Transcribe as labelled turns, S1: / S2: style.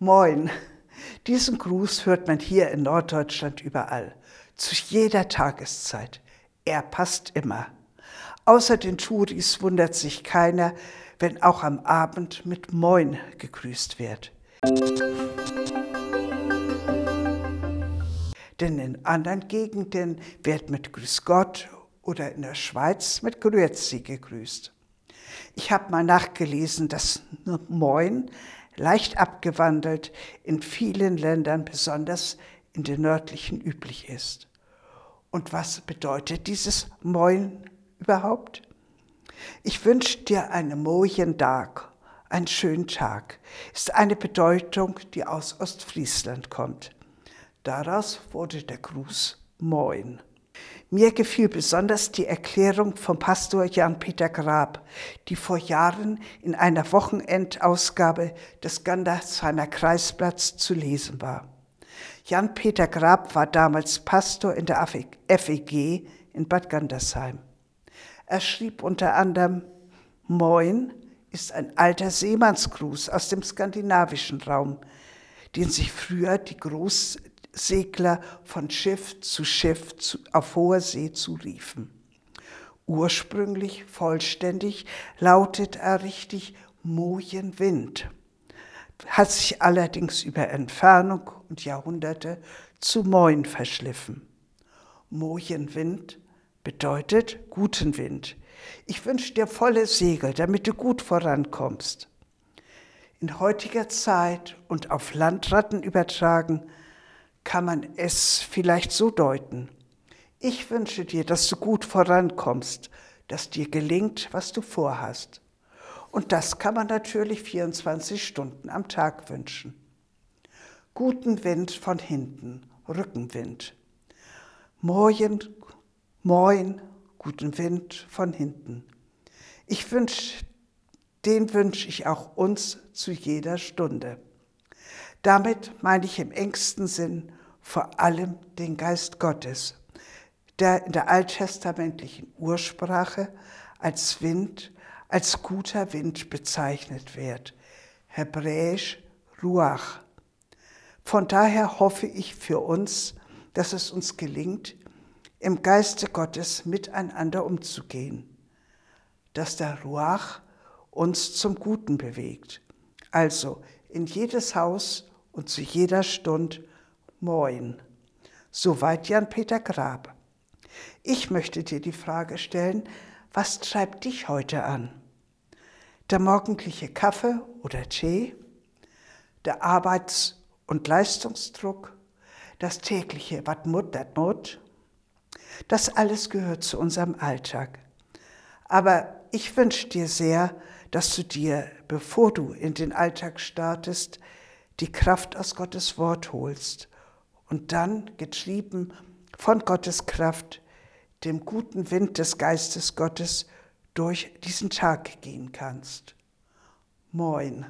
S1: Moin. Diesen Gruß hört man hier in Norddeutschland überall, zu jeder Tageszeit. Er passt immer. Außer den Touris wundert sich keiner, wenn auch am Abend mit Moin gegrüßt wird. Denn in anderen Gegenden wird mit Grüß Gott oder in der Schweiz mit Grüezi gegrüßt. Ich habe mal nachgelesen, dass Moin leicht abgewandelt in vielen Ländern, besonders in den nördlichen, üblich ist. Und was bedeutet dieses Moin überhaupt? Ich wünsche dir einen mojen Tag, einen schönen Tag, ist eine Bedeutung, die aus Ostfriesland kommt. Daraus wurde der Gruß Moin. Mir gefiel besonders die Erklärung vom Pastor Jan-Peter Grab, die vor Jahren in einer Wochenendausgabe des Gandersheimer Kreisblatts zu lesen war. Jan-Peter Grab war damals Pastor in der FEG in Bad Gandersheim. Er schrieb unter anderem, Moin ist ein alter Seemannsgruß aus dem skandinavischen Raum, den sich früher die Groß Segler von Schiff zu Schiff zu, auf hoher See zuriefen. Ursprünglich vollständig lautet er richtig Mojen Wind, hat sich allerdings über Entfernung und Jahrhunderte zu Moin verschliffen. Mojen Wind bedeutet guten Wind. Ich wünsche dir volle Segel, damit du gut vorankommst. In heutiger Zeit und auf Landratten übertragen, kann man es vielleicht so deuten. Ich wünsche dir, dass du gut vorankommst, dass dir gelingt, was du vorhast. Und das kann man natürlich 24 Stunden am Tag wünschen. Guten Wind von hinten, Rückenwind. Moin, moin, guten Wind von hinten. Ich wünsche, den wünsche ich auch uns zu jeder Stunde. Damit meine ich im engsten Sinn vor allem den Geist Gottes, der in der alttestamentlichen Ursprache als Wind, als guter Wind bezeichnet wird, hebräisch Ruach. Von daher hoffe ich für uns, dass es uns gelingt, im Geiste Gottes miteinander umzugehen, dass der Ruach uns zum Guten bewegt, also in jedes Haus und zu jeder Stund Moin. Soweit Jan-Peter Grab. Ich möchte dir die Frage stellen, was treibt dich heute an? Der morgendliche Kaffee oder Tee? Der Arbeits- und Leistungsdruck? Das tägliche Wat mut, dat mut? Das alles gehört zu unserem Alltag. Aber ich wünsche dir sehr, dass du dir, bevor du in den Alltag startest, die Kraft aus Gottes Wort holst und dann, getrieben von Gottes Kraft, dem guten Wind des Geistes Gottes durch diesen Tag gehen kannst. Moin.